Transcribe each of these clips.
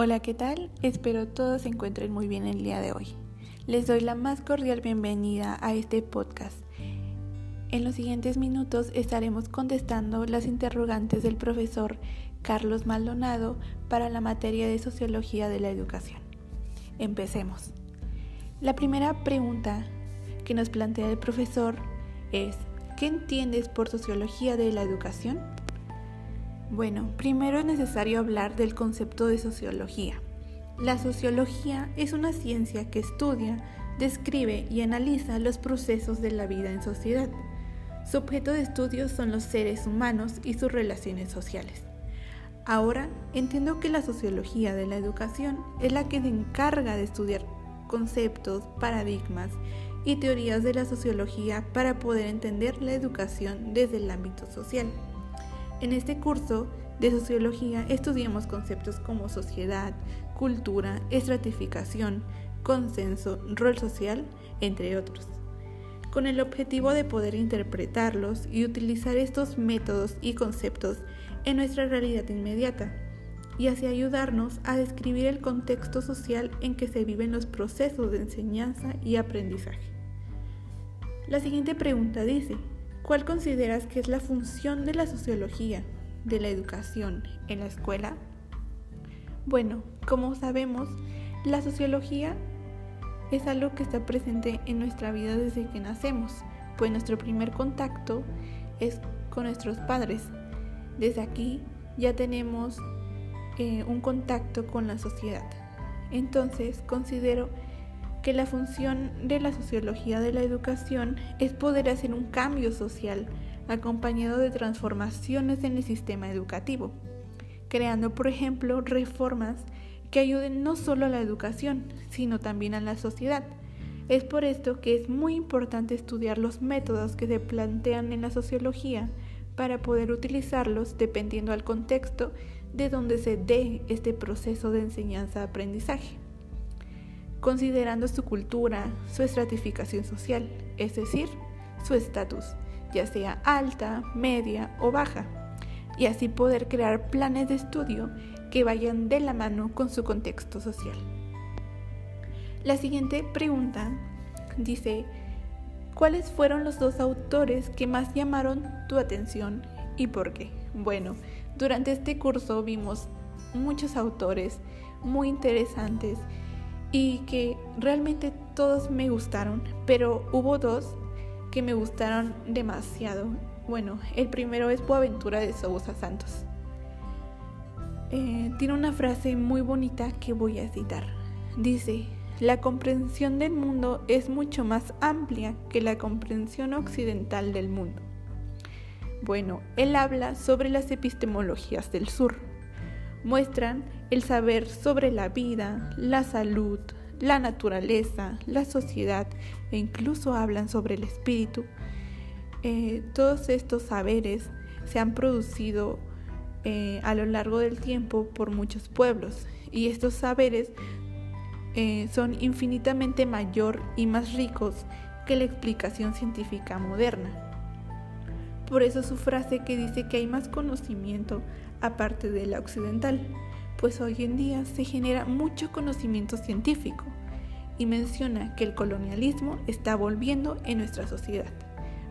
Hola, ¿qué tal? Espero todos se encuentren muy bien el día de hoy. Les doy la más cordial bienvenida a este podcast. En los siguientes minutos estaremos contestando las interrogantes del profesor Carlos Maldonado para la materia de Sociología de la Educación. Empecemos. La primera pregunta que nos plantea el profesor es, ¿qué entiendes por Sociología de la Educación? Bueno, primero es necesario hablar del concepto de sociología. La sociología es una ciencia que estudia, describe y analiza los procesos de la vida en sociedad. Su objeto de estudio son los seres humanos y sus relaciones sociales. Ahora entiendo que la sociología de la educación es la que se encarga de estudiar conceptos, paradigmas y teorías de la sociología para poder entender la educación desde el ámbito social. En este curso de sociología estudiamos conceptos como sociedad, cultura, estratificación, consenso, rol social, entre otros, con el objetivo de poder interpretarlos y utilizar estos métodos y conceptos en nuestra realidad inmediata y así ayudarnos a describir el contexto social en que se viven los procesos de enseñanza y aprendizaje. La siguiente pregunta dice, ¿Cuál consideras que es la función de la sociología de la educación en la escuela? Bueno, como sabemos, la sociología es algo que está presente en nuestra vida desde que nacemos, pues nuestro primer contacto es con nuestros padres. Desde aquí ya tenemos eh, un contacto con la sociedad. Entonces considero que la función de la sociología de la educación es poder hacer un cambio social acompañado de transformaciones en el sistema educativo, creando, por ejemplo, reformas que ayuden no solo a la educación, sino también a la sociedad. Es por esto que es muy importante estudiar los métodos que se plantean en la sociología para poder utilizarlos dependiendo al contexto de donde se dé este proceso de enseñanza-aprendizaje considerando su cultura, su estratificación social, es decir, su estatus, ya sea alta, media o baja, y así poder crear planes de estudio que vayan de la mano con su contexto social. La siguiente pregunta dice, ¿cuáles fueron los dos autores que más llamaron tu atención y por qué? Bueno, durante este curso vimos muchos autores muy interesantes y que realmente todos me gustaron, pero hubo dos que me gustaron demasiado. Bueno, el primero es Boaventura de Sousa Santos. Eh, tiene una frase muy bonita que voy a citar. Dice, la comprensión del mundo es mucho más amplia que la comprensión occidental del mundo. Bueno, él habla sobre las epistemologías del sur. Muestran el saber sobre la vida, la salud, la naturaleza, la sociedad e incluso hablan sobre el espíritu. Eh, todos estos saberes se han producido eh, a lo largo del tiempo por muchos pueblos y estos saberes eh, son infinitamente mayor y más ricos que la explicación científica moderna. Por eso su frase que dice que hay más conocimiento aparte de la occidental pues hoy en día se genera mucho conocimiento científico y menciona que el colonialismo está volviendo en nuestra sociedad,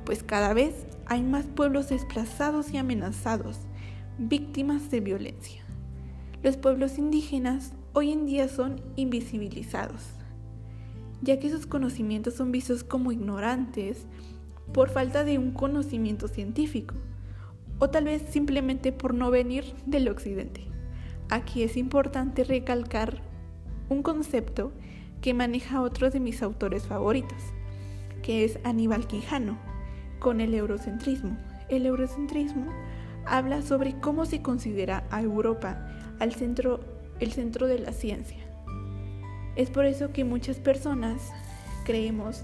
pues cada vez hay más pueblos desplazados y amenazados, víctimas de violencia. Los pueblos indígenas hoy en día son invisibilizados, ya que sus conocimientos son vistos como ignorantes por falta de un conocimiento científico, o tal vez simplemente por no venir del occidente. Aquí es importante recalcar un concepto que maneja otro de mis autores favoritos, que es Aníbal Quijano, con el eurocentrismo. El eurocentrismo habla sobre cómo se considera a Europa al centro, el centro de la ciencia. Es por eso que muchas personas creemos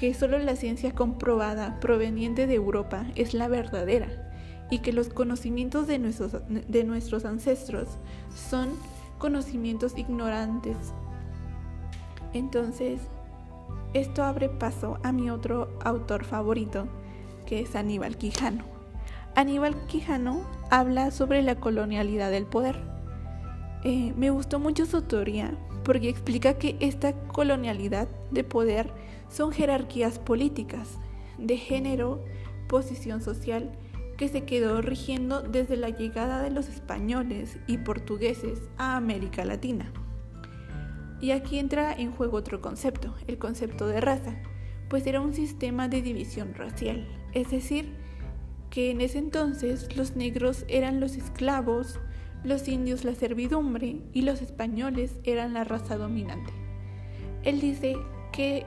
que solo la ciencia comprobada proveniente de Europa es la verdadera y que los conocimientos de nuestros, de nuestros ancestros son conocimientos ignorantes. Entonces, esto abre paso a mi otro autor favorito, que es Aníbal Quijano. Aníbal Quijano habla sobre la colonialidad del poder. Eh, me gustó mucho su teoría porque explica que esta colonialidad de poder son jerarquías políticas, de género, posición social, que se quedó rigiendo desde la llegada de los españoles y portugueses a América Latina. Y aquí entra en juego otro concepto, el concepto de raza, pues era un sistema de división racial, es decir, que en ese entonces los negros eran los esclavos, los indios la servidumbre y los españoles eran la raza dominante. Él dice que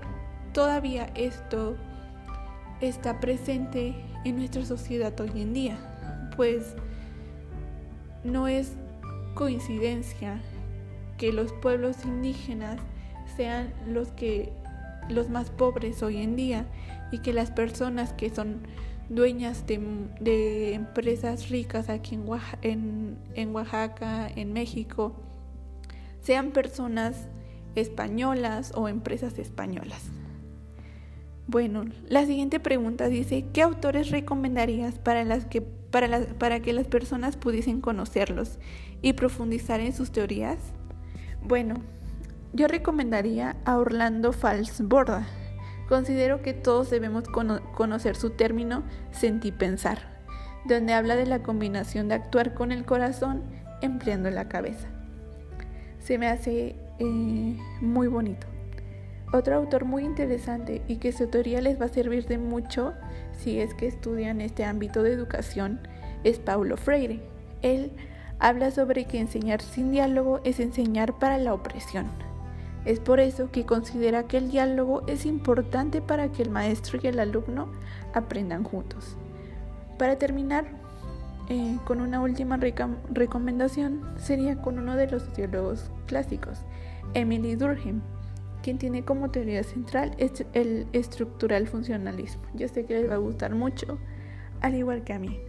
todavía esto está presente en nuestra sociedad hoy en día, pues no es coincidencia que los pueblos indígenas sean los que los más pobres hoy en día y que las personas que son dueñas de, empresas ricas aquí en en Oaxaca, en México, sean personas españolas o empresas españolas. Bueno, la siguiente pregunta dice, ¿qué autores recomendarías para, las que, para, para que las personas pudiesen conocerlos y profundizar en sus teorías? Bueno, yo recomendaría a Orlando Falsborda. Considero que todos debemos conocer su término sentipensar, donde habla de la combinación de actuar con el corazón empleando la cabeza. Se me hace eh, muy bonito. Otro autor muy interesante y que su teoría les va a servir de mucho si es que estudian este ámbito de educación es Paulo Freire. Él habla sobre que enseñar sin diálogo es enseñar para la opresión. Es por eso que considera que el diálogo es importante para que el maestro y el alumno aprendan juntos. Para terminar, eh, con una última recomendación sería con uno de los sociólogos clásicos, Emily Durkheim quien tiene como teoría central el estructural funcionalismo. Yo sé que les va a gustar mucho, al igual que a mí.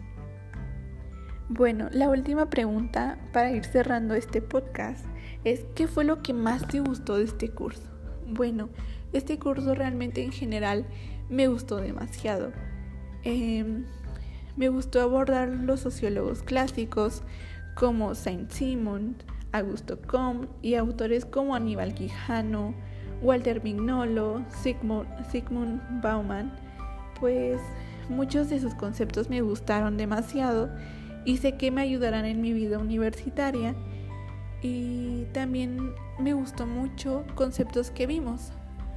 Bueno, la última pregunta para ir cerrando este podcast es ¿qué fue lo que más te gustó de este curso? Bueno, este curso realmente en general me gustó demasiado. Em, me gustó abordar los sociólogos clásicos como Saint-Simon, Augusto Comte y autores como Aníbal Quijano, Walter Mignolo, Sigmund, Bauman, pues muchos de sus conceptos me gustaron demasiado y sé que me ayudarán en mi vida universitaria. Y también me gustó mucho conceptos que vimos.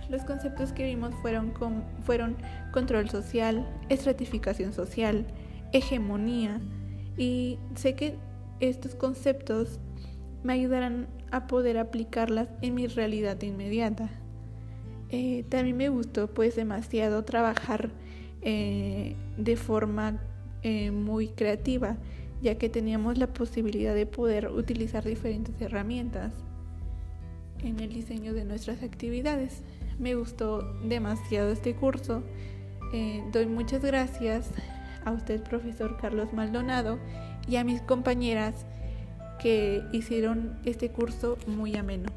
Los conceptos que vimos fueron control social, estratificación social, hegemonía. Y sé que estos conceptos me ayudarán a poder aplicarlas en mi realidad inmediata. Eh, también me gustó pues demasiado trabajar eh, de forma eh, muy creativa, ya que teníamos la posibilidad de poder utilizar diferentes herramientas en el diseño de nuestras actividades. Me gustó demasiado este curso. doy muchas gracias a usted, profesor Carlos Maldonado, y a mis compañeras que hicieron este curso muy ameno.